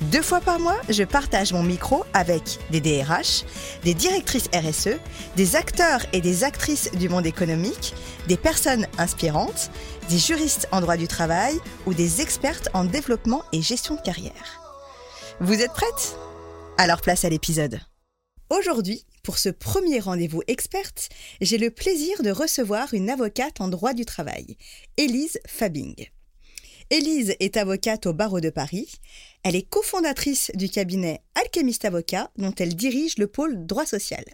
Deux fois par mois, je partage mon micro avec des DRH, des directrices RSE, des acteurs et des actrices du monde économique, des personnes inspirantes, des juristes en droit du travail ou des expertes en développement et gestion de carrière. Vous êtes prêtes? Alors place à l'épisode. Aujourd'hui, pour ce premier rendez-vous experte, j'ai le plaisir de recevoir une avocate en droit du travail, Élise Fabing. Élise est avocate au barreau de Paris. Elle est cofondatrice du cabinet Alchemist Avocat, dont elle dirige le pôle droit social.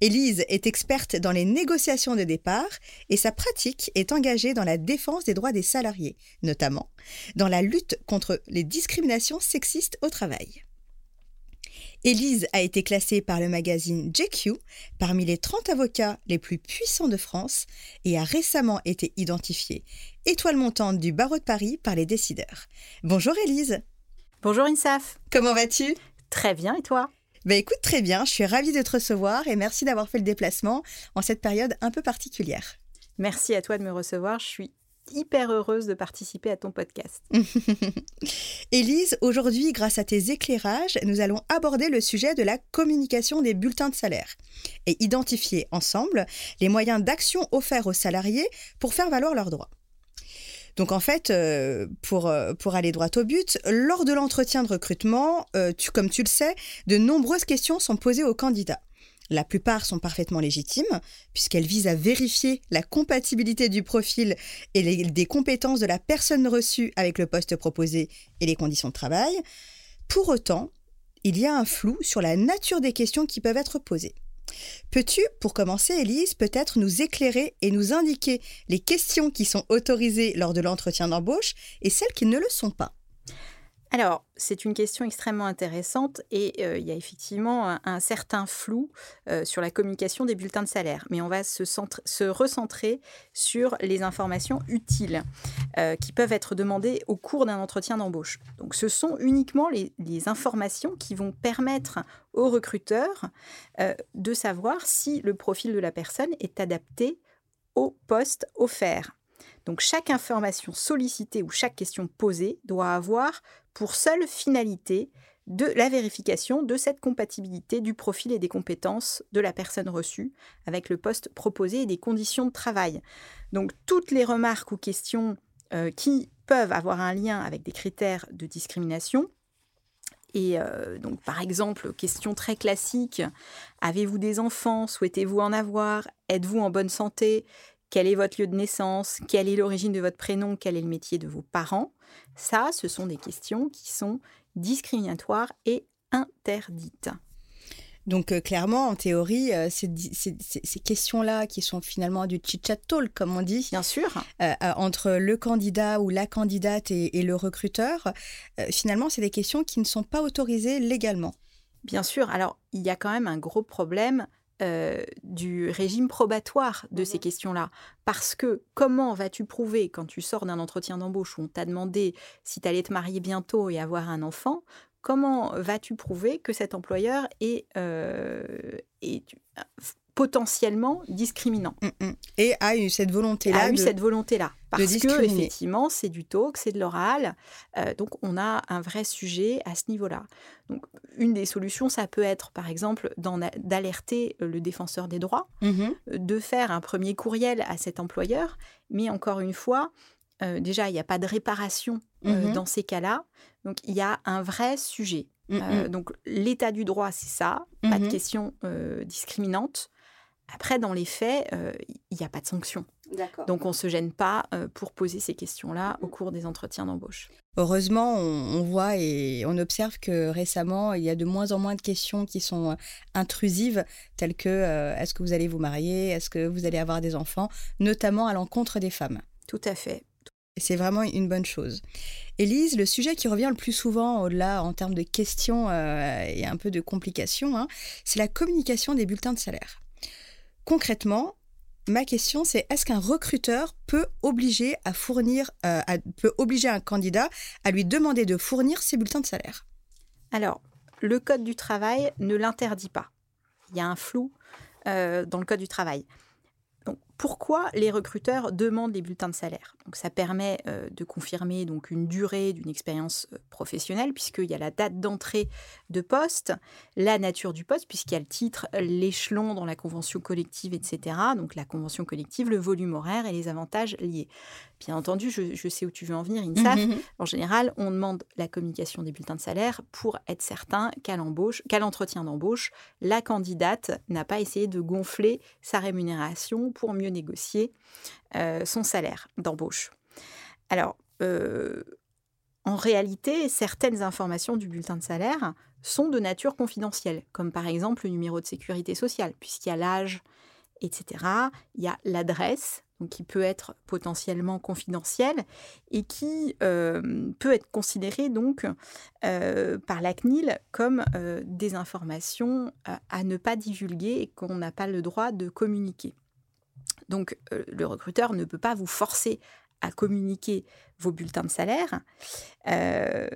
Élise est experte dans les négociations de départ et sa pratique est engagée dans la défense des droits des salariés, notamment dans la lutte contre les discriminations sexistes au travail. Élise a été classée par le magazine JQ parmi les 30 avocats les plus puissants de France et a récemment été identifiée étoile montante du barreau de Paris par les décideurs. Bonjour Élise. Bonjour Insaf. Comment vas-tu? Très bien et toi? Ben écoute, très bien, je suis ravie de te recevoir et merci d'avoir fait le déplacement en cette période un peu particulière. Merci à toi de me recevoir, je suis hyper heureuse de participer à ton podcast. Élise, aujourd'hui, grâce à tes éclairages, nous allons aborder le sujet de la communication des bulletins de salaire et identifier ensemble les moyens d'action offerts aux salariés pour faire valoir leurs droits. Donc en fait, euh, pour, euh, pour aller droit au but, lors de l'entretien de recrutement, euh, comme tu le sais, de nombreuses questions sont posées aux candidats. La plupart sont parfaitement légitimes, puisqu'elles visent à vérifier la compatibilité du profil et des compétences de la personne reçue avec le poste proposé et les conditions de travail. Pour autant, il y a un flou sur la nature des questions qui peuvent être posées. Peux-tu, pour commencer, Elise, peut-être nous éclairer et nous indiquer les questions qui sont autorisées lors de l'entretien d'embauche et celles qui ne le sont pas? Alors, c'est une question extrêmement intéressante et euh, il y a effectivement un, certain flou euh, sur la communication des bulletins de salaire. Mais on va se, se recentrer sur les informations utiles euh, qui peuvent être demandées au cours d'un entretien d'embauche. Donc, ce sont uniquement les, les, informations qui vont permettre au recruteur de savoir si le profil de la personne est adapté au poste offert. Donc chaque information sollicitée ou chaque question posée doit avoir pour seule finalité de la vérification de cette compatibilité du profil et des compétences de la personne reçue avec le poste proposé et des conditions de travail. Donc toutes les remarques ou questions euh, qui peuvent avoir un lien avec des critères de discrimination et euh, donc, par exemple, question très classique avez-vous des enfants? Souhaitez-vous en avoir? Êtes-vous en bonne santé? Quel est votre lieu de naissance, quelle est l'origine de votre prénom, quel est le métier de vos parents? Ça, ce sont des questions qui sont discriminatoires et interdites. Donc euh, clairement, en théorie, euh, ces, questions-là, qui sont finalement du chit-chat talk, comme on dit, bien sûr, euh, entre le candidat ou la candidate et le recruteur, finalement, c'est des questions qui ne sont pas autorisées légalement. Bien sûr. Alors, il y a quand même un gros problème euh, du régime probatoire de ces mmh questions-là. Parce que comment vas-tu prouver quand tu sors d'un entretien d'embauche où on t'a demandé si tu allais te marier bientôt et avoir un enfant, comment vas-tu prouver que cet employeur est, euh, potentiellement discriminant. Mm, mm. Et a eu cette volonté-là. A eu de- cette volonté-là. Parce que, effectivement, c'est du talk, c'est de l'oral. euh, donc, on a un vrai sujet à ce niveau-là. Donc, une des solutions, ça peut être, par exemple, d'alerter euh, le défenseur des droits, Mhm. euh, de faire un premier courriel à cet employeur. Mais encore une fois, euh, déjà, il n'y a pas de réparation euh, Mhm. dans ces cas-là. Donc, il y a un vrai sujet. Mm, donc l'état du droit, c'est ça, pas de Mhm. question discriminante. Après, dans les faits, euh, il n'y a pas de sanction. Donc on ne se gêne pas euh, pour poser ces questions-là au cours des entretiens d'embauche. Heureusement, on, on voit et on observe que récemment, il y a de moins en moins de questions qui sont euh, intrusives, telles que euh, est-ce que vous allez vous marier, est-ce que vous allez avoir des enfants, notamment à l'encontre des femmes. Tout à fait. Et c'est vraiment une bonne chose. Élise, le sujet qui revient le plus souvent, au-delà en termes de questions euh, et un peu de complications, hein, c'est la communication des bulletins de salaire. Concrètement, ma question c'est est-ce qu'un recruteur peut obliger à fournir, euh, peut obliger un candidat à lui demander de fournir ses bulletins de salaire? Alors, le Code du travail ne l'interdit pas. Il y a un flou euh, dans le Code du travail. Pourquoi les recruteurs demandent les bulletins de salaire Donc, ça permet euh, de confirmer donc une durée d'une expérience euh, professionnelle, puisqu'il y a la date d'entrée de poste, la nature du poste, puisqu'il y a le titre, l'échelon dans la convention collective, etc. Donc, la convention collective, le volume horaire et les avantages liés. Bien entendu, je, je sais où tu veux en venir, INSAF. Mhm. En général, on demande la communication des bulletins de salaire pour être certain qu'à l'embauche, qu'à l'entretien d'embauche, la candidate n'a pas essayé de gonfler sa rémunération pour mieux négocier euh, son salaire d'embauche. Alors, euh, en réalité, certaines informations du bulletin de salaire sont de nature confidentielle, comme par exemple le numéro de sécurité sociale, puisqu'il y a l'âge, etc. Il y a l'adresse, qui peut être potentiellement confidentielle et qui euh, peut être considérée donc par la CNIL comme des informations à ne pas divulguer et qu'on n'a pas le droit de communiquer. Donc euh, le recruteur ne peut pas vous forcer à communiquer vos bulletins de salaire, euh,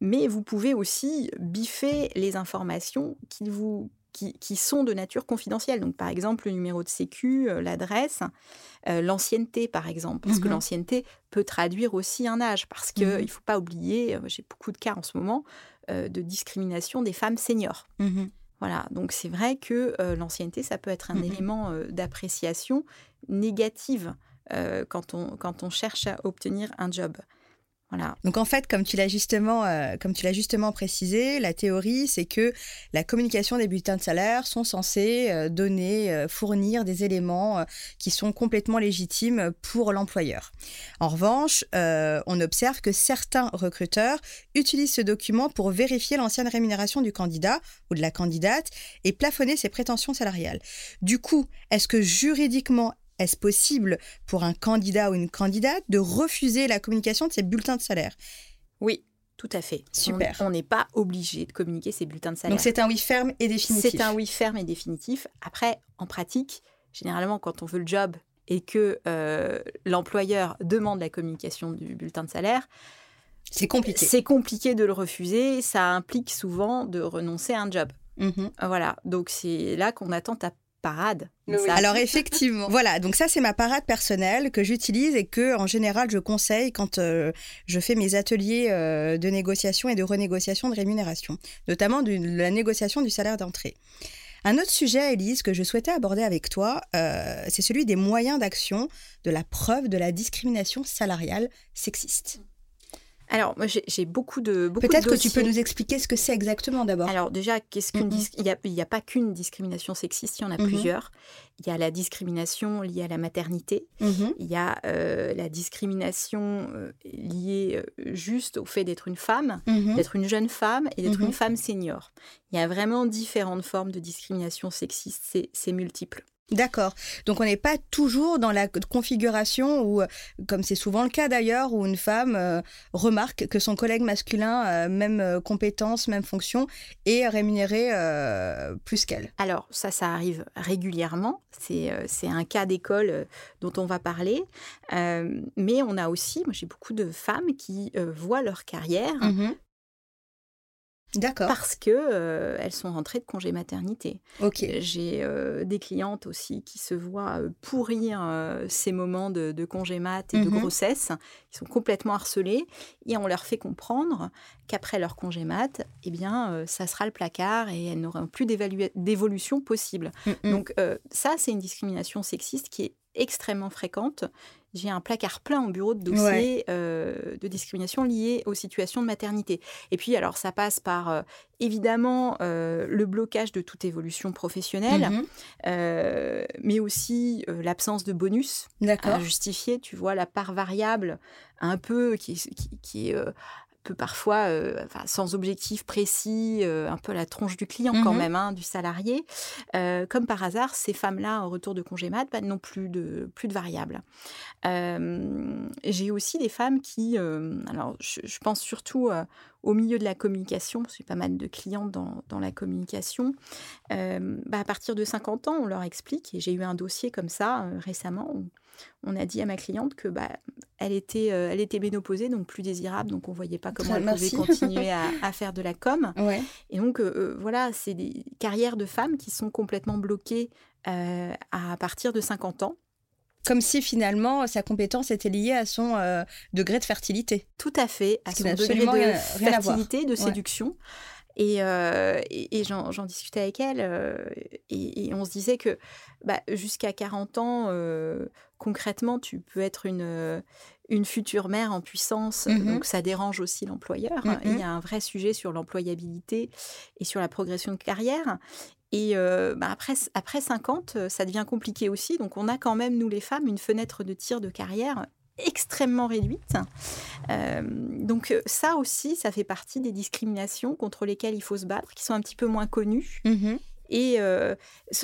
mais vous pouvez aussi biffer les informations qui, vous, qui, qui sont de nature confidentielle. Donc par exemple le numéro de sécu, euh, l'adresse, euh, l'ancienneté par exemple, parce que Mhm. l'ancienneté peut traduire aussi un âge, parce qu'il Mhm. ne faut pas oublier, j'ai beaucoup de cas en ce moment, euh, de discrimination des femmes seniors. Mhm. Voilà, donc c'est vrai que euh, l'ancienneté, ça peut être un Mhm. élément euh, d'appréciation négative euh, quand, on, quand on cherche à obtenir un job. Donc en fait, comme tu l'as justement, euh, comme tu l'as justement précisé, la théorie, c'est que la communication des bulletins de salaire sont censés euh, donner, euh, fournir des éléments qui sont complètement légitimes pour l'employeur. En revanche, on observe que certains recruteurs utilisent ce document pour vérifier l'ancienne rémunération du candidat ou de la candidate et plafonner ses prétentions salariales. Du coup, est-ce que juridiquement est-ce possible pour un candidat ou une candidate de refuser la communication de ses bulletins de salaire? Oui, tout à fait. Super. On n'est pas obligé de communiquer ces bulletins de salaire. Donc c'est un oui ferme et définitif. C'est un oui ferme et définitif. Après, en pratique, généralement, quand on veut le job et que euh, l'employeur demande la communication du bulletin de salaire, C'est compliqué. c'est compliqué de le refuser. Ça implique souvent de renoncer à un job. Mhm. Voilà, donc c'est là qu'on attend ta parade. Oui. Alors effectivement, voilà, donc ça c'est ma parade personnelle que j'utilise et que en général je conseille quand euh, je fais mes ateliers euh, de négociation et de renégociation de rémunération, notamment de la négociation du salaire d'entrée. Un autre sujet, Elise, que je souhaitais aborder avec toi, euh, c'est celui des moyens d'action de la preuve de la discrimination salariale sexiste. Alors, moi, j'ai beaucoup de Peut-être que tu peux nous expliquer ce que c'est exactement d'abord. Alors déjà, qu'est-ce qu'une dis- il n'y a, il y a pas qu'une discrimination sexiste, il y en a Mhm. plusieurs. Il y a la discrimination liée à la maternité, Mhm. il y a euh, la discrimination euh, liée euh, juste au fait d'être une femme, Mhm. d'être une jeune femme et d'être une femme senior. Il y a vraiment différentes formes de discrimination sexiste, c'est multiple. D'accord. Donc on n'est pas toujours dans la configuration où, comme c'est souvent le cas d'ailleurs, où une femme euh, remarque que son collègue masculin, euh, même euh, compétence, même fonction, est rémunéré plus qu'elle. Alors ça, ça arrive régulièrement. C'est un cas d'école dont on va parler. Mais on a aussi, moi j'ai beaucoup de femmes qui voient leur carrière D'accord. Parce que euh, elles sont rentrées de congé maternité. Ok. J'ai euh, des clientes aussi qui se voient euh, pourrir euh, ces moments de, de congé mat et de Mhm. grossesse. Ils sont complètement harcelés et on leur fait comprendre qu'après leur congé mat, eh bien, ça sera le placard et elles n'auront plus d'évolution possible. Donc ça, c'est une discrimination sexiste qui est extrêmement fréquente. J'ai un placard plein au bureau de dossiers euh, de discrimination liées aux situations de maternité. Et puis, alors, ça passe par, euh, évidemment, euh, le blocage de toute évolution professionnelle, Mhm. mais aussi l'absence de bonus à justifier. Tu vois, la part variable, un peu, qui, qui, qui est... peut parfois, euh, enfin, sans objectif précis, euh, un peu la tronche du client quand Mhm. même, hein, du salarié. Euh, comme par hasard, ces femmes-là, au retour de congé mat, bah, n'ont plus de, plus de variables. J'ai aussi des femmes qui, alors je, je pense surtout au milieu de la communication, parce que j'ai pas mal de clients dans, dans la communication, bah, à partir de 50 ans, on leur explique, et j'ai eu un dossier comme ça récemment, où on a dit à ma cliente que bah, elle était, euh, elle était ménopausée, donc plus désirable, donc on voyait pas comment elle merci. pouvait continuer à, à faire de la com. Ouais. Et donc, euh, euh, voilà, c'est des carrières de femmes qui sont complètement bloquées euh, à partir de 50 ans. Comme si finalement sa compétence était liée à son degré de fertilité. Tout à fait, à son degré de fertilité, de Ouais. séduction. Et, euh, et, et j'en j'en discutais avec elle, euh, et, et on se disait que bah, jusqu'à 40 ans, euh, concrètement, tu peux être une, euh, une future mère en puissance, Mhm. donc ça dérange aussi l'employeur. Mhm. Il y a un vrai sujet sur l'employabilité et sur la progression de carrière. Et euh, bah, après, après 50, euh, ça devient compliqué aussi. Donc on a quand même, nous les femmes, une fenêtre de tir de carrière extrêmement réduite. Euh, donc ça aussi, ça fait partie des discriminations contre lesquelles il faut se battre, qui sont un petit peu moins connues. Mhm. Et euh,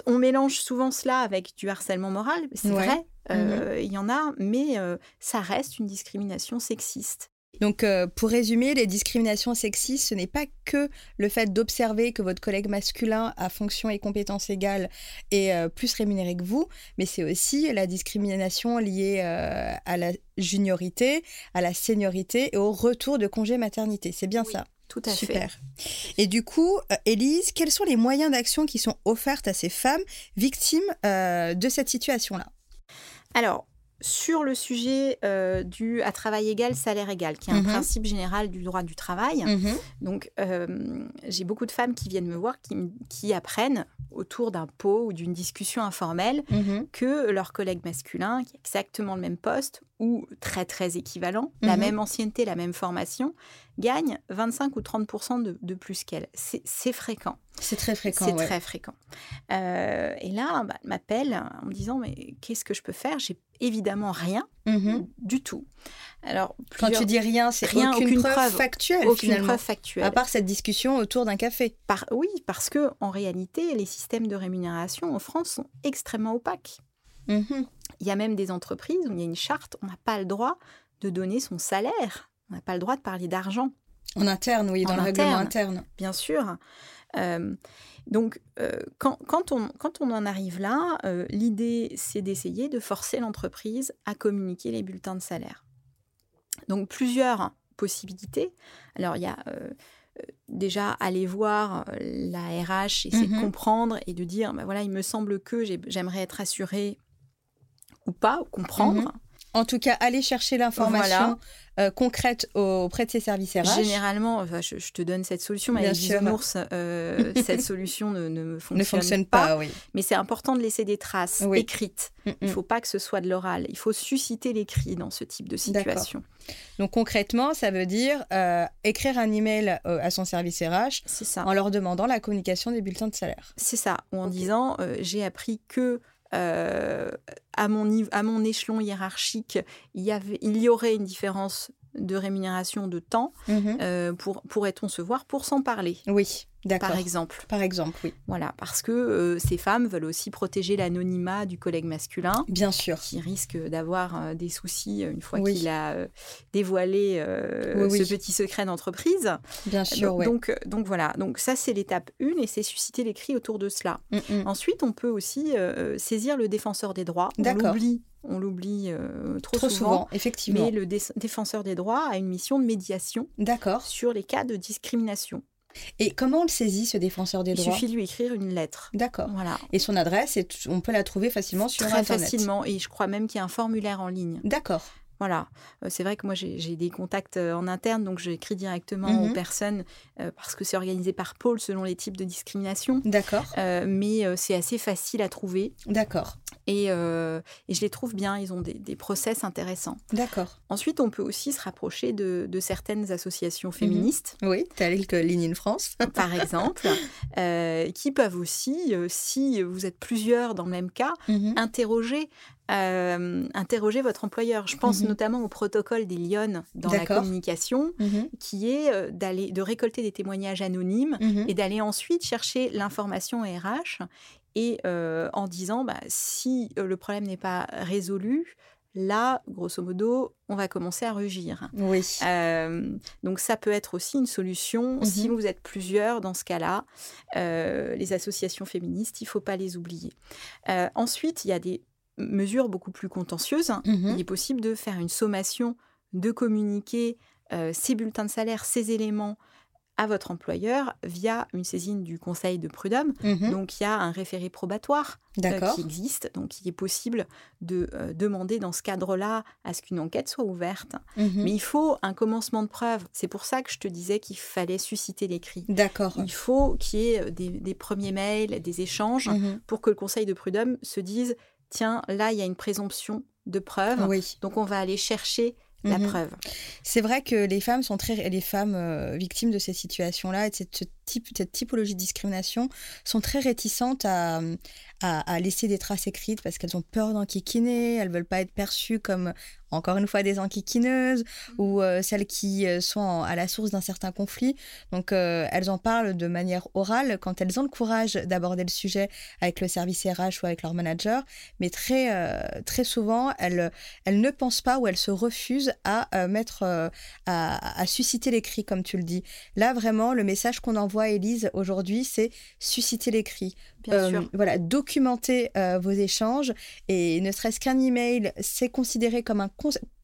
on mélange souvent cela avec du harcèlement moral, c'est Ouais. vrai, euh, il y en a, mais euh, ça reste une discrimination sexiste. Donc, euh, pour résumer, les discriminations sexistes, ce n'est pas que le fait d'observer que votre collègue masculin a fonction et compétences égales et euh, plus rémunéré que vous, mais c'est aussi la discrimination liée euh, à la juniorité, à la seniorité et au retour de congé maternité. C'est bien Oui, ça. Tout à fait. Super. Et du coup, Élise, quels sont les moyens d'action qui sont offerts à ces femmes victimes de cette situation-là? Alors, sur le sujet euh, du à travail égal, salaire égal, qui est un Mhm. principe général du droit du travail, Mhm. Donc, euh, j'ai beaucoup de femmes qui viennent me voir, qui, apprennent autour d'un pot ou d'une discussion informelle Mhm. que leur collègue masculin, qui a exactement le même poste ou très très équivalent, la Mhm. même ancienneté, la même formation, gagne 25 ou 30 de, de plus qu'elle. C'est fréquent. C'est très fréquent. C'est ouais. très fréquent. Euh, et là, bah, elle m'appelle en me disant mais qu'est-ce que je peux faire? J'ai évidemment rien Mhm. du tout. Alors Quand tu dis rien, c'est Rien, aucune, aucune preuve, preuve. factuelle aucune finalement. preuve factuelle. À part cette discussion autour d'un café. Par- oui, parce que en réalité, les systèmes de rémunération en France sont extrêmement opaques. Mhm. Il y a même des entreprises où il y a une charte, on n'a pas le droit de donner son salaire. On n'a pas le droit de parler d'argent, En interne, oui, dans En le règlement interne. interne. bien sûr. Euh, donc, euh, quand, quand on, quand on en arrive là, euh, l'idée, c'est d'essayer de forcer l'entreprise à communiquer les bulletins de salaire. Donc, plusieurs possibilités. Alors, il y a déjà aller voir la RH, essayer de comprendre et de dire, bah voilà, il me semble que j'ai- j'aimerais être assurée ou pas, comprendre. Mhm. En tout cas, aller chercher l'information Voilà. euh, concrète auprès de ses services RH. Généralement, enfin, je, je te donne cette solution, mais Bien avec bisounours, euh, cette solution ne, ne fonctionne, ne fonctionne pas, oui. Mais c'est important de laisser des traces Oui. écrites. Mm, Il mm. ne faut pas que ce soit de l'oral. Il faut susciter l'écrit dans ce type de situation. Donc concrètement, ça veut dire euh, écrire un email à son service RH ça. en leur demandant la communication des bulletins de salaire. C'est ça. Ou en disant, j'ai appris que euh, à, mon niveau, à mon échelon hiérarchique, il y, avait, il y aurait une différence de rémunération de temps. Mhm. Euh, pour, pourrait-on se voir pour s'en parler, Oui. Par exemple Par exemple, oui. Voilà, parce que euh, ces femmes veulent aussi protéger l'anonymat du collègue masculin Bien sûr. qui risque d'avoir euh, des soucis euh, une fois Oui. qu'il a euh, dévoilé Oui, ce petit secret d'entreprise. Bien sûr, donc, ouais. donc, donc voilà, donc ça c'est l'étape 1 et c'est susciter l'écrit autour de cela. Mm, mm. Ensuite, on peut aussi saisir le défenseur des droits. On D'accord. l'oublie, on l'oublie euh, trop, Trop souvent. souvent, effectivement. Mais le dé- défenseur des droits a une mission de médiation D'accord. sur les cas de discrimination. Et comment on le saisit, ce défenseur des Il droits? suffit de lui écrire une lettre. D'accord. Voilà. Et son adresse, on peut la trouver facilement sur Très Internet. facilement. Et je crois même qu'il y a un formulaire en ligne. D'accord. Voilà. Euh, c'est vrai que moi, j'ai des contacts euh, en interne, donc j'écris directement Mhm. aux personnes euh, parce que c'est organisé par pôle selon les types de discrimination. D'accord. Mais c'est assez facile à trouver D'accord. et, euh, et je les trouve bien. Ils ont des, des process intéressants. D'accord. Ensuite, on peut aussi se rapprocher de, de certaines Mhm. associations féministes. Oui, tel que Ligne in France. par exemple, euh, qui peuvent aussi, euh, si vous êtes plusieurs dans le même cas, Mhm. interroger, euh, interroger votre employeur. Je pense Mhm. notamment au protocole des Lyonnes dans la communication, Mhm. qui est euh, d'aller de récolter des témoignages anonymes Mhm. et d'aller ensuite chercher l'information RH et euh, en disant bah, si le problème n'est pas résolu, là, grosso modo, on va commencer à rugir. Oui. Euh, donc ça peut être aussi une solution si vous êtes plusieurs dans ce cas-là. Euh, les associations féministes, il faut pas les oublier. Euh, ensuite, il y a des mesures beaucoup plus contentieuses. Mhm. Il est possible de faire une sommation, de communiquer euh, ces bulletins de salaire, ces éléments à votre employeur via une saisine du Conseil de prud'homme. Mhm. Donc il y a un référé probatoire euh, qui existe. Donc il est possible de euh, demander dans ce cadre-là à ce qu'une enquête soit ouverte. Mhm. Mais il faut un commencement de preuve. C'est pour ça que je te disais qu'il fallait susciter les cris. D'accord. Il faut qu'il y ait des, des premiers mails, des échanges, pour que le Conseil de prud'homme se dise tiens, là, il y a une présomption de preuve. Oui. Donc on va aller chercher la Mhm. preuve. C'est vrai que les femmes sont très, les femmes euh, victimes de ces situations-là et de cette, ce type, cette typologie de discrimination sont très réticentes à, à, à laisser des traces écrites parce qu'elles ont peur d'enquiquiner, elles veulent pas être perçues comme encore une fois des enquiquineuses ou euh, celles qui euh, sont en- à la source d'un certain conflit. Donc euh, elles en parlent de manière orale quand elles ont le courage d'aborder le sujet avec le service RH ou avec leur manager, mais très euh, très souvent elles elles ne pensent pas ou elles se refusent à mettre à, à susciter les cris comme tu le dis. Là vraiment le message qu'on envoie Élise aujourd'hui c'est susciter les cris. Bien sûr. Voilà, documenter euh, vos échanges et ne serait-ce qu'un email, c'est considéré comme un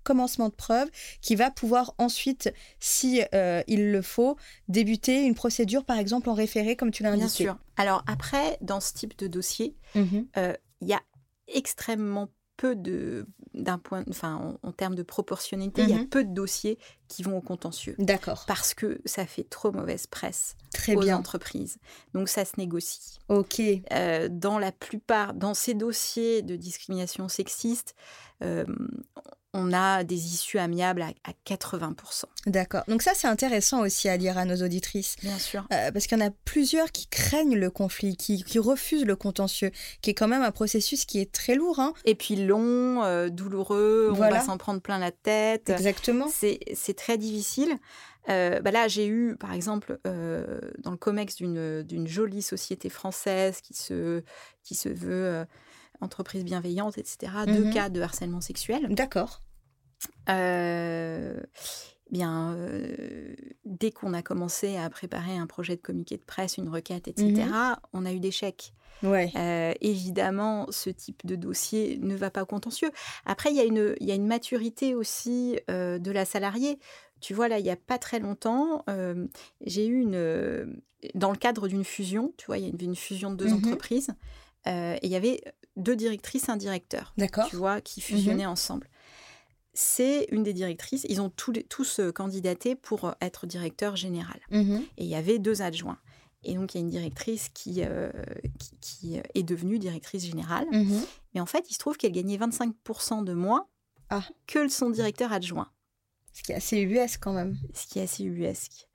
commencement de preuve qui va pouvoir ensuite, si euh, il le faut, débuter une procédure, par exemple en référé, comme tu l'as Bien indiqué. sûr. Alors après, dans ce type de dossier, Mhm. euh, il y a extrêmement peu de d'un point enfin en, en termes de proportionnalité il y a Mhm. peu de dossiers qui vont au contentieux. D'accord, parce que ça fait trop mauvaise presse très aux bien. entreprises. Donc ça se négocie. Ok, Euh, dans la plupart dans ces dossiers de discrimination sexiste euh, on a des issues amiables à, à 80%. d'accord. Donc ça, c'est intéressant aussi à lire à nos auditrices. Bien sûr. Euh, parce qu'il y en a plusieurs qui craignent le conflit, qui, qui refusent le contentieux, qui est quand même un processus qui est très lourd. Hein. Et puis long, euh, douloureux, on va s'en prendre plein la tête. Exactement. C'est très difficile. Euh, bah là, j'ai eu, par exemple, euh, dans le COMEX d'une jolie société française qui se, qui se veut euh, entreprise bienveillante, etc., deux Mhm. cas de harcèlement sexuel. D'accord. Euh, bien, euh, dès qu'on a commencé à préparer un projet de communiqué de presse, une requête, etc., on a eu des chèques. Ouais. Euh, évidemment, ce type de dossier ne va pas au contentieux. Après, il y a une, il y a une maturité aussi de la salariée. Tu vois, là, il n'y a pas très longtemps, j'ai eu une. dans le cadre d'une fusion, tu vois, il y avait une fusion de deux Mhm. entreprises, et il y avait deux directrices, un directeur, D'accord. tu vois, qui fusionnaient ensemble. C'est une des directrices, ils ont tous, les- tous euh, candidaté pour être directeur général Mhm. et il y avait deux adjoints. Et donc, il y a une directrice qui, euh, qui, qui est devenue directrice générale. Mhm. Mais en fait, il se trouve qu'elle gagnait 25% de moins Ah. que son directeur adjoint, Ce qui est assez US quand même. ce qui est assez ubuesque.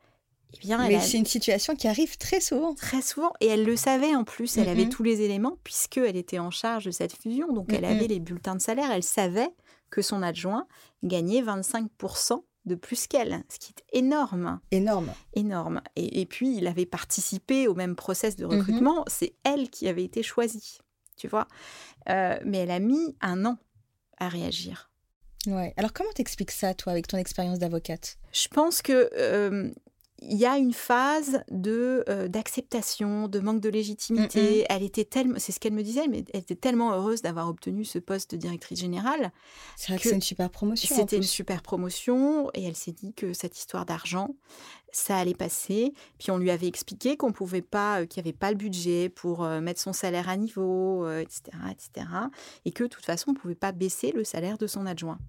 Eh bien, Mais a c'est une situation qui arrive très souvent. très souvent, et elle le savait en plus, elle avait Mhm. tous les éléments, puisqu'elle était en charge de cette fusion. Donc, elle avait les bulletins de salaire, elle savait que son adjoint gagnait 25% de plus qu'elle, ce qui est énorme. Énorme. énorme. Et, et puis, il avait participé au même process de Mhm. recrutement. C'est elle qui avait été choisie, tu vois. Euh, mais elle a mis un an à réagir. Ouais. Alors comment t'expliques ça, toi, avec ton expérience d'avocate? Je pense que euh, il y a une phase de d'acceptation, de manque de légitimité. Elle était tellement, c'est ce qu'elle me disait, mais elle était tellement heureuse d'avoir obtenu ce poste de directrice générale. C'est vrai que, c'est une super promotion. C'était une super promotion et elle s'est dit que cette histoire d'argent, ça allait passer. Puis on lui avait expliqué qu'on pouvait pas, qu'il n'y avait pas le budget pour mettre son salaire à niveau, etc., etc. Et que de toute façon, on pouvait pas baisser le salaire de son adjoint.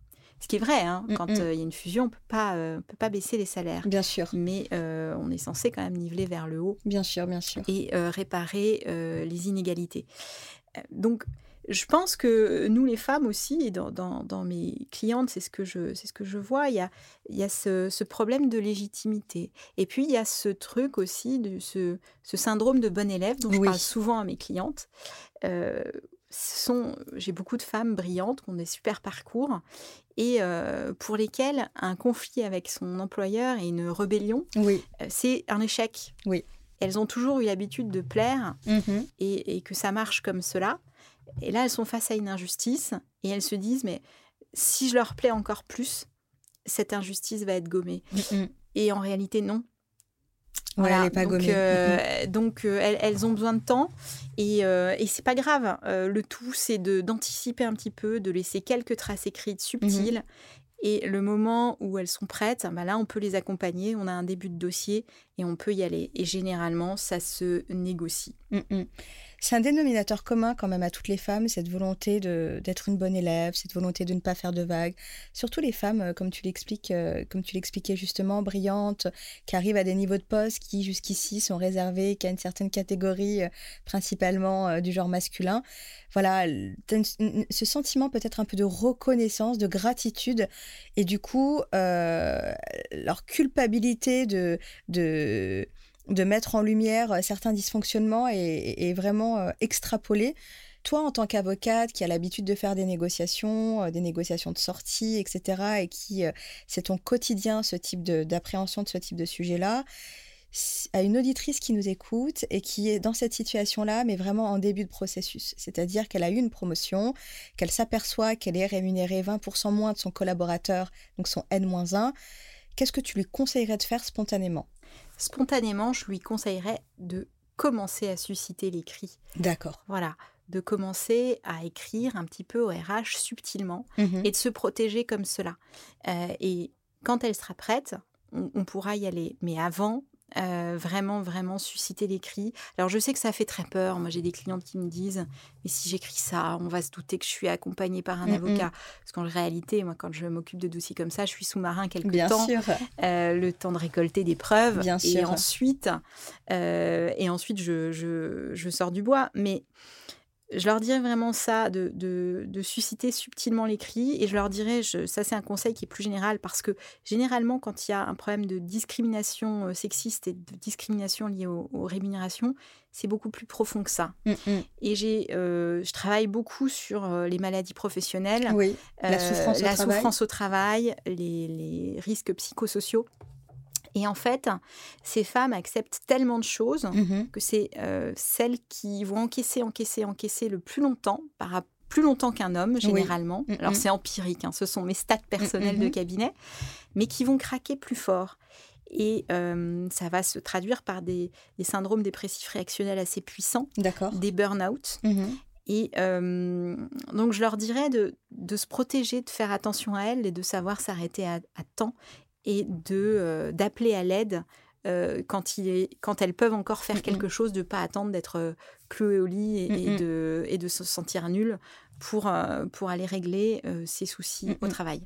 Ce qui est vrai, hein, mmh, quand mmh. il y a une fusion, on peut pas, peut pas baisser les salaires. Bien sûr. Mais on est censé quand même niveler vers le haut. Bien sûr, bien sûr. Et réparer les inégalités. Donc, je pense que nous, les femmes aussi, et dans, dans, mes clientes, c'est ce que je, c'est ce que je vois, il y a, il y a ce, ce, problème de légitimité. Et puis, il y a ce truc aussi, de ce, ce syndrome de bon élève dont je parle souvent à mes clientes. Euh, sont, j'ai beaucoup de femmes brillantes qui ont des super parcours et pour lesquelles un conflit avec son employeur et une rébellion, oui. c'est un échec. Oui. Elles ont toujours eu l'habitude de plaire mmh et, et, que ça marche comme cela. Et là, elles sont face à une injustice et elles se disent, mais si je leur plais encore plus, cette injustice va être gommée. Mmh et en réalité, non. Voilà, elle pas donc, euh, donc euh, elles, ont besoin de temps et, euh, et c'est pas grave. le tout, c'est d'anticiper un petit peu, de laisser quelques traces écrites mmh subtiles. Et le moment où elles sont prêtes, bah là, on peut les accompagner. On a un début de dossier et on peut y aller. Et généralement, ça se négocie. Mmh c'est un dénominateur commun quand même à toutes les femmes, cette volonté d'être une bonne élève, cette volonté de ne pas faire de vagues. Surtout les femmes, euh, comme tu l'expliques, euh, comme tu l'expliquais justement, brillantes, qui arrivent à des niveaux de poste qui jusqu'ici sont réservés qu'à une certaine catégorie, euh, principalement du genre masculin. Voilà, ce sentiment peut-être un peu de reconnaissance, de gratitude, et du coup, leur culpabilité de, de de mettre en lumière euh, certains dysfonctionnements et, vraiment euh, extrapoler. Toi, en tant qu'avocate qui a l'habitude de faire des négociations, euh, des négociations de sortie, etc., et qui, c'est ton quotidien, ce type d'appréhension de, ce type de sujet-là, à une auditrice qui nous écoute et qui est dans cette situation-là, mais vraiment en début de processus. C'est-à-dire qu'elle a eu une promotion, qu'elle s'aperçoit qu'elle est rémunérée 20% moins de son collaborateur, donc son N-1. Qu'est-ce que tu lui conseillerais de faire spontanément? Spontanément, je lui conseillerais de commencer à susciter les cris. D'accord. Voilà, de commencer à écrire un petit peu au RH subtilement mmh et de se protéger comme cela. Euh, et quand elle sera prête, on, pourra y aller. Mais avant, euh, vraiment, vraiment susciter les cris. Alors, je sais que ça fait très peur. Moi, j'ai des clientes qui me disent Mais si j'écris ça, on va se douter que je suis accompagnée par un mmh, avocat. Mmh. Parce qu'en réalité, moi, quand je m'occupe de dossiers comme ça, je suis sous-marin quelque Bien temps. Sûr. Euh, le temps de récolter des preuves. Bien et sûr. Ensuite, euh, et ensuite, je, je, je, sors du bois. Mais je leur dirais vraiment ça, de, de, susciter subtilement les cris. Et je leur dirais, ça c'est un conseil qui est plus général, parce que généralement, quand il y a un problème de discrimination euh, sexiste et de discrimination liée aux, rémunérations, c'est beaucoup plus profond que ça. Mm, mm. Et j'ai, euh, je travaille beaucoup sur euh, les maladies professionnelles, oui, la souffrance, au, la travail. souffrance au travail, les, les risques psychosociaux. Et en fait, ces femmes acceptent tellement de choses mmh que c'est euh, celles qui vont encaisser, encaisser, encaisser le plus longtemps, par plus longtemps qu'un homme généralement. Mmh Alors c'est empirique, hein, ce sont mes stats personnels de cabinet, mais qui vont craquer plus fort. Et euh, ça va se traduire par des, syndromes dépressifs réactionnels assez puissants, des burn-out. Mmh et euh, donc, je leur dirais de, se protéger, de faire attention à elles et de savoir s'arrêter à, temps et de euh, d'appeler à l'aide euh, quand, il est, quand elles peuvent encore faire quelque chose, de ne pas attendre d'être euh, clouées au lit et, de, et de se sentir nulle pour, pour aller régler ses soucis au travail.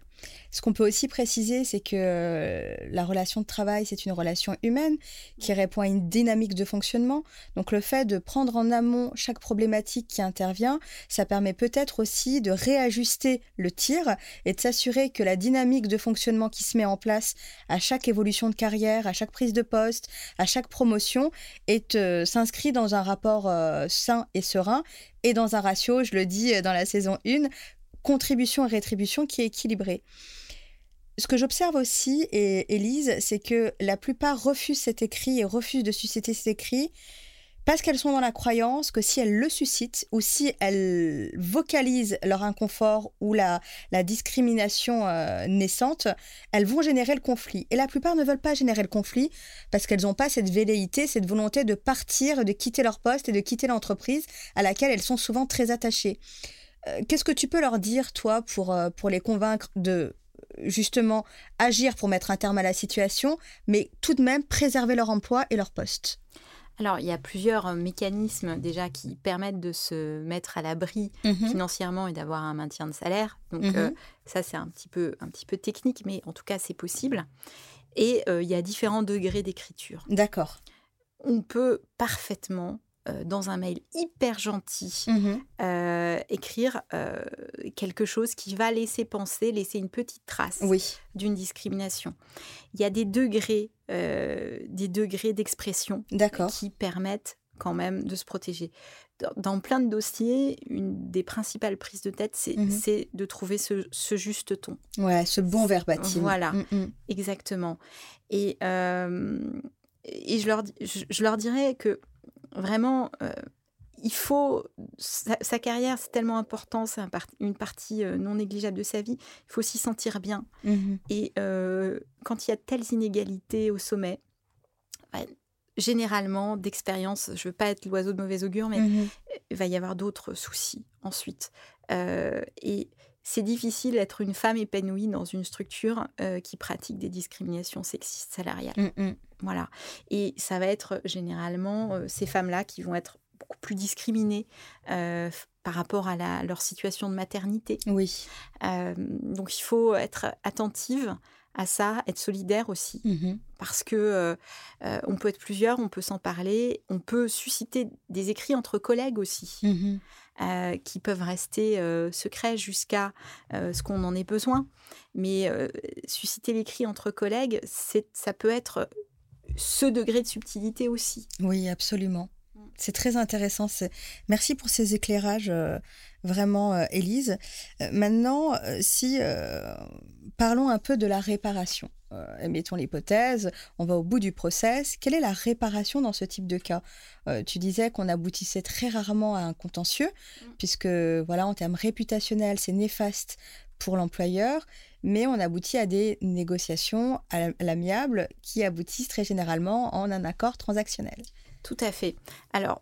Ce qu'on peut aussi préciser, c'est que euh, la relation de travail, c'est une relation humaine qui répond à une dynamique de fonctionnement. Donc le fait de prendre en amont chaque problématique qui intervient, ça permet peut-être aussi de réajuster le tir et de s'assurer que la dynamique de fonctionnement qui se met en place à chaque évolution de carrière, à chaque prise de poste, à chaque promotion, est euh, s'inscrit dans un rapport euh, sain et serein et dans un ratio, je le dis dans la saison 1, contribution et rétribution qui est équilibrée. Ce que j'observe aussi, et Élise, c'est que la plupart refusent cet écrit et refusent de susciter cet écrit parce qu'elles sont dans la croyance que si elles le suscitent ou si elles vocalisent leur inconfort ou la, discrimination euh, naissante, elles vont générer le conflit. Et la plupart ne veulent pas générer le conflit parce qu'elles n'ont pas cette velléité, cette volonté de partir, de quitter leur poste et de quitter l'entreprise à laquelle elles sont souvent très attachées. Euh, qu'est-ce que tu peux leur dire, toi, pour, euh, pour les convaincre de justement agir pour mettre un terme à la situation, mais tout de même préserver leur emploi et leur poste? Alors, il y a plusieurs euh, mécanismes déjà qui permettent de se mettre à l'abri mhm. financièrement et d'avoir un maintien de salaire. Donc, mhm. ça, c'est un petit, peu, un petit peu technique, mais en tout cas, c'est possible. Et il y a différents degrés d'écriture. D'accord. On peut parfaitement euh, dans un mail hyper gentil, mmh euh, écrire euh, quelque chose qui va laisser penser, laisser une petite trace d'une discrimination. Il y a des degrés, des degrés d'expression qui permettent quand même de se protéger. Dans, plein de dossiers, une des principales prises de tête, c'est mmh de trouver ce, juste ton. Ouais, ce bon verbatim. Voilà, mmh exactement. Et, et je, leur, je leur dirais que vraiment, euh, il faut. Sa, carrière, c'est tellement important, c'est une partie euh, non négligeable de sa vie. Il faut s'y sentir bien. Mmh Et euh, quand il y a telles inégalités au sommet, bah, généralement, d'expérience, je veux pas être l'oiseau de mauvais augure, mais mmh il va y avoir d'autres soucis ensuite. et c'est difficile d'être une femme épanouie dans une structure qui pratique des discriminations sexistes salariales. Mmh voilà. Et ça va être généralement euh, ces femmes-là qui vont être beaucoup plus discriminées euh, par rapport à leur situation de maternité. Oui. Euh, donc il faut être attentive à ça, être solidaire aussi, mmh parce que on peut être plusieurs, on peut s'en parler, on peut susciter des écrits entre collègues aussi. Mmh qui peuvent rester secrets jusqu'à ce qu'on en ait besoin. Mais susciter l'écrit entre collègues, ça peut être ce degré de subtilité aussi. Oui, absolument. C'est très intéressant. Merci pour ces éclairages, euh, vraiment, euh, Élise. Euh, maintenant, si parlons un peu de la réparation. mettons l'hypothèse, on va au bout du process. Quelle est la réparation dans ce type de cas? Tu disais qu'on aboutissait très rarement à un contentieux, mm. puisque voilà, en termes réputationnels, c'est néfaste pour l'employeur mais on aboutit à des négociations à l'amiable qui aboutissent très généralement en un accord transactionnel. Tout à fait. Alors,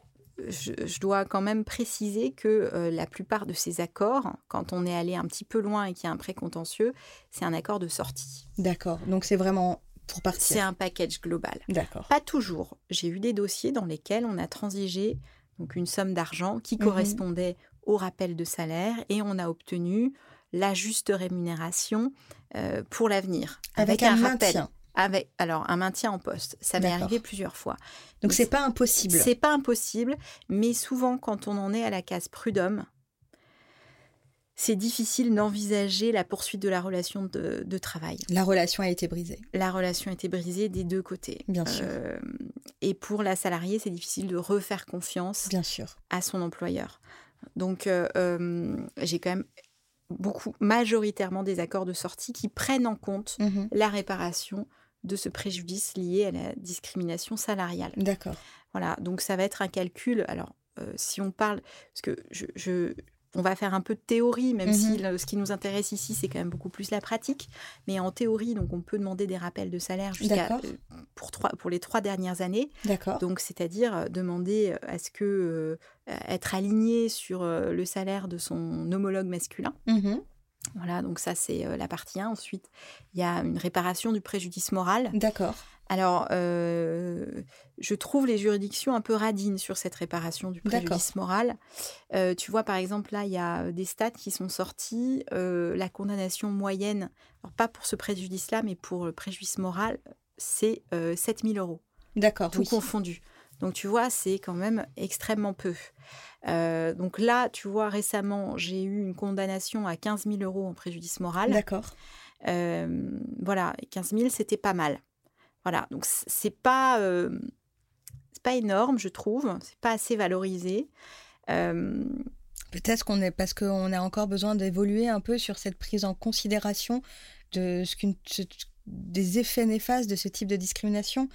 je, dois quand même préciser que euh, la plupart de ces accords, quand on est allé un petit peu loin et qu'il y a un précontentieux, c'est un accord de sortie. D'accord. Donc c'est vraiment pour partir. C'est un package global. D'accord. Pas toujours. J'ai eu des dossiers dans lesquels on a transigé donc une somme d'argent qui mhm. correspondait au rappel de salaire et on a obtenu la juste rémunération euh, pour l'avenir. Avec, un, maintien. Avec, alors, un maintien en poste. Ça m'est arrivé plusieurs fois. Donc, c'est pas impossible. C'est pas impossible, mais souvent, quand on en est à la case prud'homme, c'est difficile d'envisager la poursuite de la relation de, travail. La relation a été brisée. La relation a été brisée des deux côtés. Bien sûr. Euh, et pour la salariée, c'est difficile de refaire confiance Bien sûr. à son employeur. Donc, euh, j'ai quand même beaucoup, majoritairement des accords de sortie qui prennent en compte mhm. la réparation de ce préjudice lié à la discrimination salariale. D'accord. Voilà, donc ça va être un calcul. Alors, euh, si on parle, parce que je, on va faire un peu de théorie, même si mhm. ce qui nous intéresse ici, c'est quand même beaucoup plus la pratique. Mais en théorie, donc on peut demander des rappels de salaire jusqu'à euh, pour, pour les trois dernières années. D'accord. Donc c'est-à-dire euh, demander à ce que euh, être aligné sur le salaire de son homologue masculin. Mhm. Voilà, donc ça c'est la partie 1. Ensuite, il y a une réparation du préjudice moral. D'accord. Alors, euh, je trouve les juridictions un peu radines sur cette réparation du préjudice moral. Euh, tu vois, par exemple, là, il y a des stats qui sont sortis. Euh, la condamnation moyenne, alors pas pour ce préjudice-là, mais pour le préjudice moral, c'est 7000 euros. D'accord. Tout confondu. Donc, tu vois, c'est quand même extrêmement peu. Donc là, tu vois, récemment, j'ai eu une condamnation à 15 000 euros en préjudice moral. D'accord. voilà, 15 000, c'était pas mal. Voilà, donc c'est pas euh, pas énorme, je trouve. C'est pas assez valorisé. Euh, Peut-être qu'on est parce qu'on a encore besoin d'évoluer un peu sur cette prise en considération de ce qu'une des effets néfastes de ce type de discrimination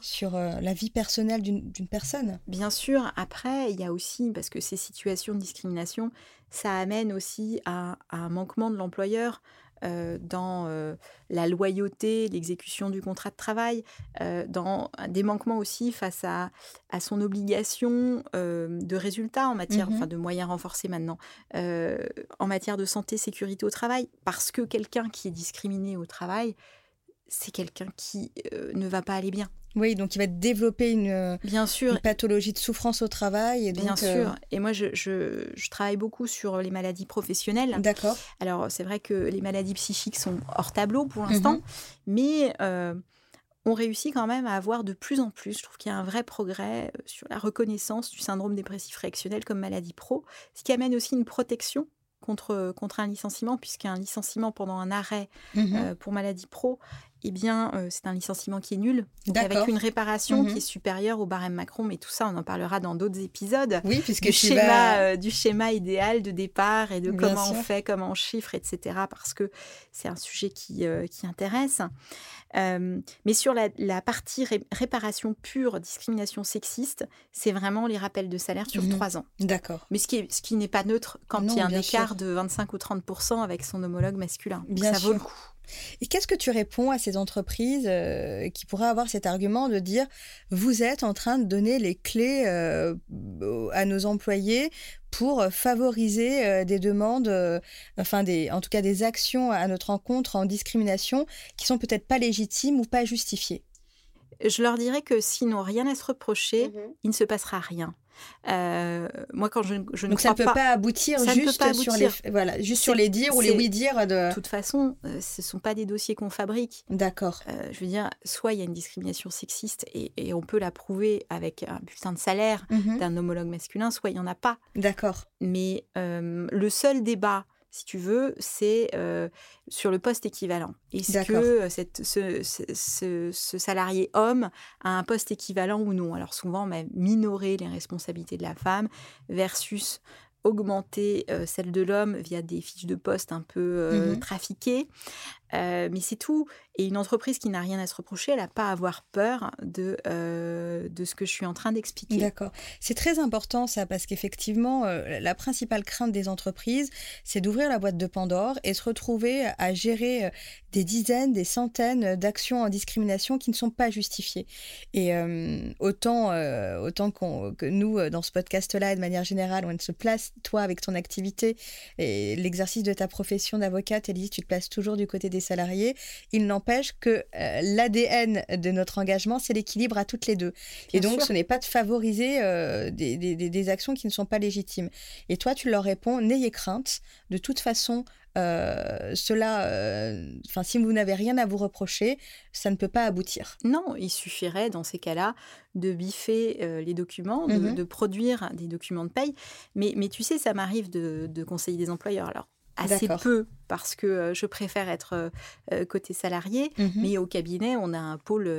sur euh, la vie personnelle d'une personne. Bien sûr. Après, il y a aussi, parce que ces situations de discrimination, ça amène aussi à un manquement de l'employeur euh, dans euh, la loyauté, l'exécution du contrat de travail, dans des manquements aussi face à, à son obligation de résultats en matière, mmh enfin de moyens renforcés maintenant, en matière de santé, sécurité au travail, parce que quelqu'un qui est discriminé au travail, c'est quelqu'un qui ne va pas aller bien. Oui, donc il va développer une, euh, Bien sûr. pathologie de souffrance au travail. Et Bien euh, sûr. Et moi, je, je, travaille beaucoup sur les maladies professionnelles. D'accord. Alors, c'est vrai que les maladies psychiques sont hors tableau pour l'instant, mhm. mais euh, on réussit quand même à avoir de plus en plus, je trouve qu'il y a un vrai progrès sur la reconnaissance du syndrome dépressif réactionnel comme maladie pro, ce qui amène aussi une protection contre, contre un licenciement, puisqu'un licenciement pendant un arrêt mhm. pour maladie pro eh bien, euh, c'est un licenciement qui est nul, avec une réparation qui mhm. est supérieure au barème Macron, mais tout ça, on en parlera dans d'autres épisodes. Oui, puisque du schéma, euh, du schéma idéal de départ et de comment on fait, comment on chiffre, etc. Parce que c'est un sujet qui, euh, qui intéresse. mais sur la, partie réparation pure, discrimination sexiste, c'est vraiment les rappels de salaire sur mhm. trois ans. D'accord. Mais ce qui, ce qui n'est pas neutre quand il y a un écart de 25 ou 30% avec son homologue masculin. Bien ça vaut le coup. Et qu'est-ce que tu réponds à ces entreprises euh, qui pourraient avoir cet argument de dire vous êtes en train de donner les clés euh, à nos employés pour favoriser euh, des demandes, enfin des, en tout cas des actions à notre encontre en discrimination qui sont peut-être pas légitimes ou pas justifiées? Je leur dirais que s'ils n'ont rien à se reprocher, mmh il ne se passera rien. Euh, moi, quand je, je Donc ça ne peut pas, aboutir juste sur les voilà, juste sur les dires ou les oui dire de. De toute façon, euh, ce sont pas des dossiers qu'on fabrique. D'accord. Euh, je veux dire, soit il y a une discrimination sexiste et, et, on peut la prouver avec un bulletin de salaire mmh d'un homologue masculin, soit il y en a pas. D'accord. Mais le seul débat si tu veux, c'est euh, sur le poste équivalent. Est-ce que euh, cette, ce, ce, salarié homme a un poste équivalent ou non? Alors souvent, on minorer les responsabilités de la femme versus augmenter euh, celle de l'homme via des fiches de poste un peu mmh trafiquées. Mais c'est tout. Et une entreprise qui n'a rien à se reprocher, elle n'a pas à avoir peur de, de ce que je suis en train d'expliquer. D'accord. C'est très important ça, parce qu'effectivement, la principale crainte des entreprises, c'est d'ouvrir la boîte de Pandore et se retrouver à gérer des dizaines, des centaines d'actions en discrimination qui ne sont pas justifiées. Et autant, autant que nous, dans ce podcast-là, de manière générale, on se place, toi, avec ton activité et l'exercice de ta profession d'avocate, Elise, tu te places toujours du côté des salariés. Il n'empêche que euh, l'ADN de notre engagement, c'est l'équilibre à toutes les deux. et donc, ce n'est pas de favoriser euh, des, des, actions qui ne sont pas légitimes. Et toi, tu leur réponds, n'ayez crainte. De toute façon, euh, cela, enfin, si vous n'avez rien à vous reprocher, ça ne peut pas aboutir. Non, il suffirait dans ces cas-là de biffer les documents, mmh de, produire des documents de paye. Mais, mais tu sais, ça m'arrive de, de conseiller des employeurs. Alors, assez peu parce que euh, je préfère être euh, euh, côté salarié, mmh mais au cabinet, on a un pôle,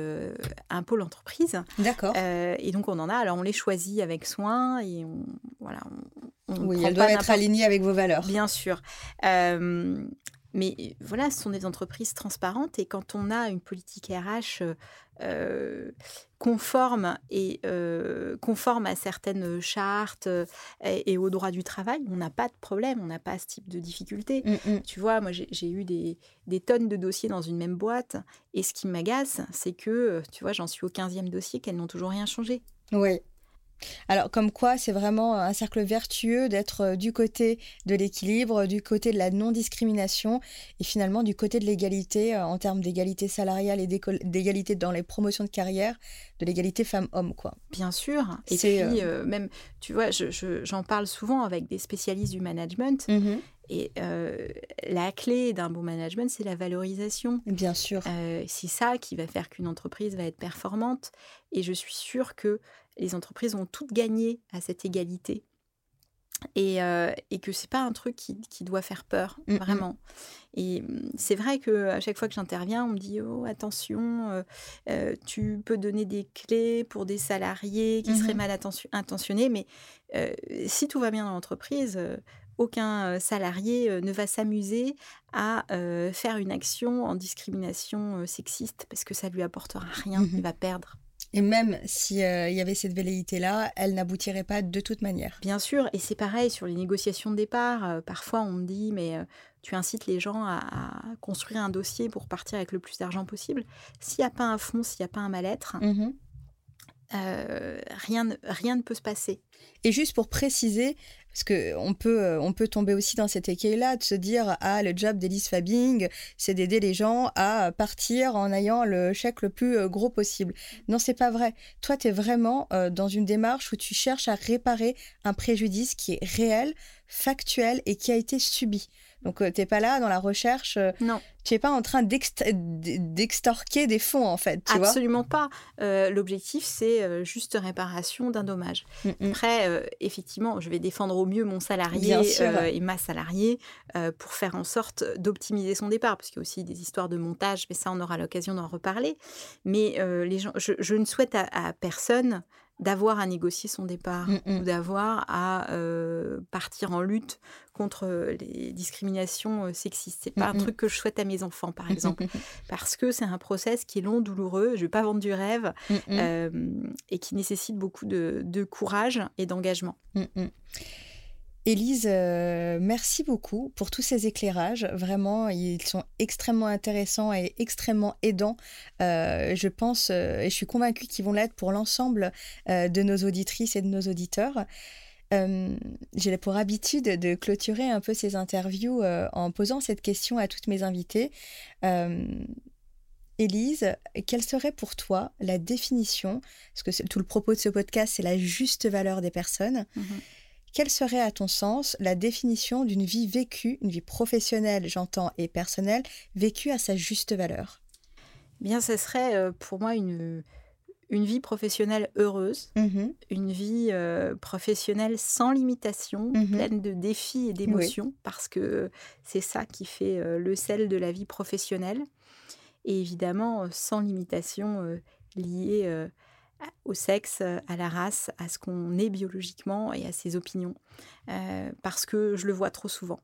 un pôle entreprise. D'accord. et donc, on en a. Alors, on les choisit avec soin et on, voilà. On, oui, elles doivent être alignées avec vos valeurs. Bien sûr. mais voilà, ce sont des entreprises transparentes et quand on a une politique RH euh, conforme et euh, conforme à certaines chartes euh, et, au droit du travail, on n'a pas de problème, on n'a pas ce type de difficulté. Mm, mm. Tu vois, moi j'ai eu des, des, tonnes de dossiers dans une même boîte et ce qui m'agace, c'est que, tu vois, j'en suis au 15e dossier qu'elles n'ont toujours rien changé. Oui, alors, comme quoi, c'est vraiment un cercle vertueux d'être euh, du côté de l'équilibre, du côté de la non-discrimination et finalement du côté de l'égalité euh, en termes d'égalité salariale et d'égalité dans les promotions de carrière, de l'égalité femmes-hommes, quoi. Bien sûr. Et puis, euh, même, tu vois, j'en parle souvent avec des spécialistes du management. Mmh et la clé d'un bon management, c'est la valorisation. Bien sûr. c'est ça qui va faire qu'une entreprise va être performante. Et je suis sûre que les entreprises ont toutes gagné à cette égalité. Et, euh, et que c'est pas un truc qui, qui doit faire peur, vraiment. Et mm, c'est vrai que à chaque fois que j'interviens, on me dit oh attention, euh, euh, tu peux donner des clés pour des salariés qui seraient mm-hmm. mal intentionnés, mais si tout va bien dans l'entreprise, aucun salarié ne va s'amuser à faire une action en discrimination sexiste parce que ça lui apportera rien, mmh il va perdre. Et même s'il il y avait cette velléité-là, elle n'aboutirait pas de toute manière. Bien sûr, et c'est pareil sur les négociations de départ. parfois, on me dit, mais tu incites les gens à, construire un dossier pour partir avec le plus d'argent possible. S'il n'y a pas un fond, s'il n'y a pas un mal-être, mmh rien, rien ne peut se passer. Et juste pour préciser, parce qu'on peut, on peut tomber aussi dans cet écueil-là, de se dire Ah, le job d'Elise Fabing, c'est d'aider les gens à partir en ayant le chèque le plus gros possible. Non, c'est pas vrai. Toi, tu es vraiment dans une démarche où tu cherches à réparer un préjudice qui est réel, factuel et qui a été subi. Donc, tu n'es pas là dans la recherche. non. Tu n'es pas en train d'extorquer des fonds, en fait. Tu Absolument pas. L'objectif, c'est juste réparation d'un dommage. Mm, mm. Après, effectivement, je vais défendre au mieux mon salarié et ma salariée pour faire en sorte d'optimiser son départ. Parce qu'il y a aussi des histoires de montage, mais ça, on aura l'occasion d'en reparler. Mais les gens, je, ne souhaite à personne d'avoir à négocier son départ mmh, mmh. ou d'avoir à partir en lutte contre les discriminations sexistes. C'est pas un mmh, truc que je souhaite à mes enfants, par exemple, parce que c'est un process qui est long, douloureux. Je vais pas vendre du rêve et qui nécessite beaucoup de courage et d'engagement. Élise, euh, merci beaucoup pour tous ces éclairages. Vraiment, ils sont extrêmement intéressants et extrêmement aidants. Euh, je pense euh, et je suis convaincue qu'ils vont l'être pour l'ensemble de nos auditrices et de nos auditeurs. J'ai pour habitude de clôturer un peu ces interviews en posant cette question à toutes mes invitées. Élise, quelle serait pour toi la définition, parce que tout le propos de ce podcast, c'est la juste valeur des personnes. Mmh quelle serait, à ton sens, la définition d'une vie vécue, une vie professionnelle, j'entends, et personnelle, vécue à sa juste valeur? Bien, ce serait euh, pour moi une, une vie professionnelle heureuse, mmh une vie euh, professionnelle sans limitation, mmh pleine de défis et d'émotions, parce que c'est ça qui fait euh, le sel de la vie professionnelle. Et évidemment, sans limitation liée au sexe, à la race, à ce qu'on est biologiquement et à ses opinions, euh, parce que je le vois trop souvent.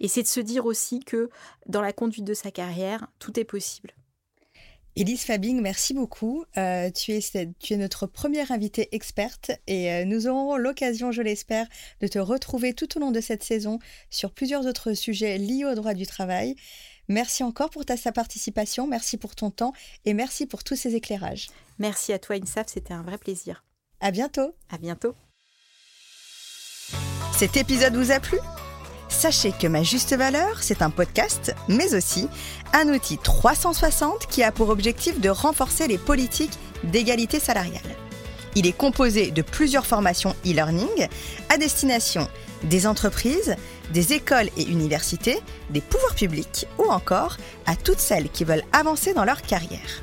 Et c'est de se dire aussi que dans la conduite de sa carrière, tout est possible. Elise Fabing, merci beaucoup. Euh, tu, es, notre première invitée experte et euh, nous aurons l'occasion, je l'espère, de te retrouver tout au long de cette saison sur plusieurs autres sujets liés au droit du travail. Merci encore pour ta participation, merci pour ton temps et merci pour tous ces éclairages. Merci à toi, Insaf, c'était un vrai plaisir. À bientôt. À bientôt. Cet épisode vous a plu? Sachez que Ma Juste Valeur, c'est un podcast, mais aussi un outil 360 qui a pour objectif de renforcer les politiques d'égalité salariale. Il est composé de plusieurs formations e-learning à destination des entreprises, des écoles et universités, des pouvoirs publics ou encore à toutes celles qui veulent avancer dans leur carrière.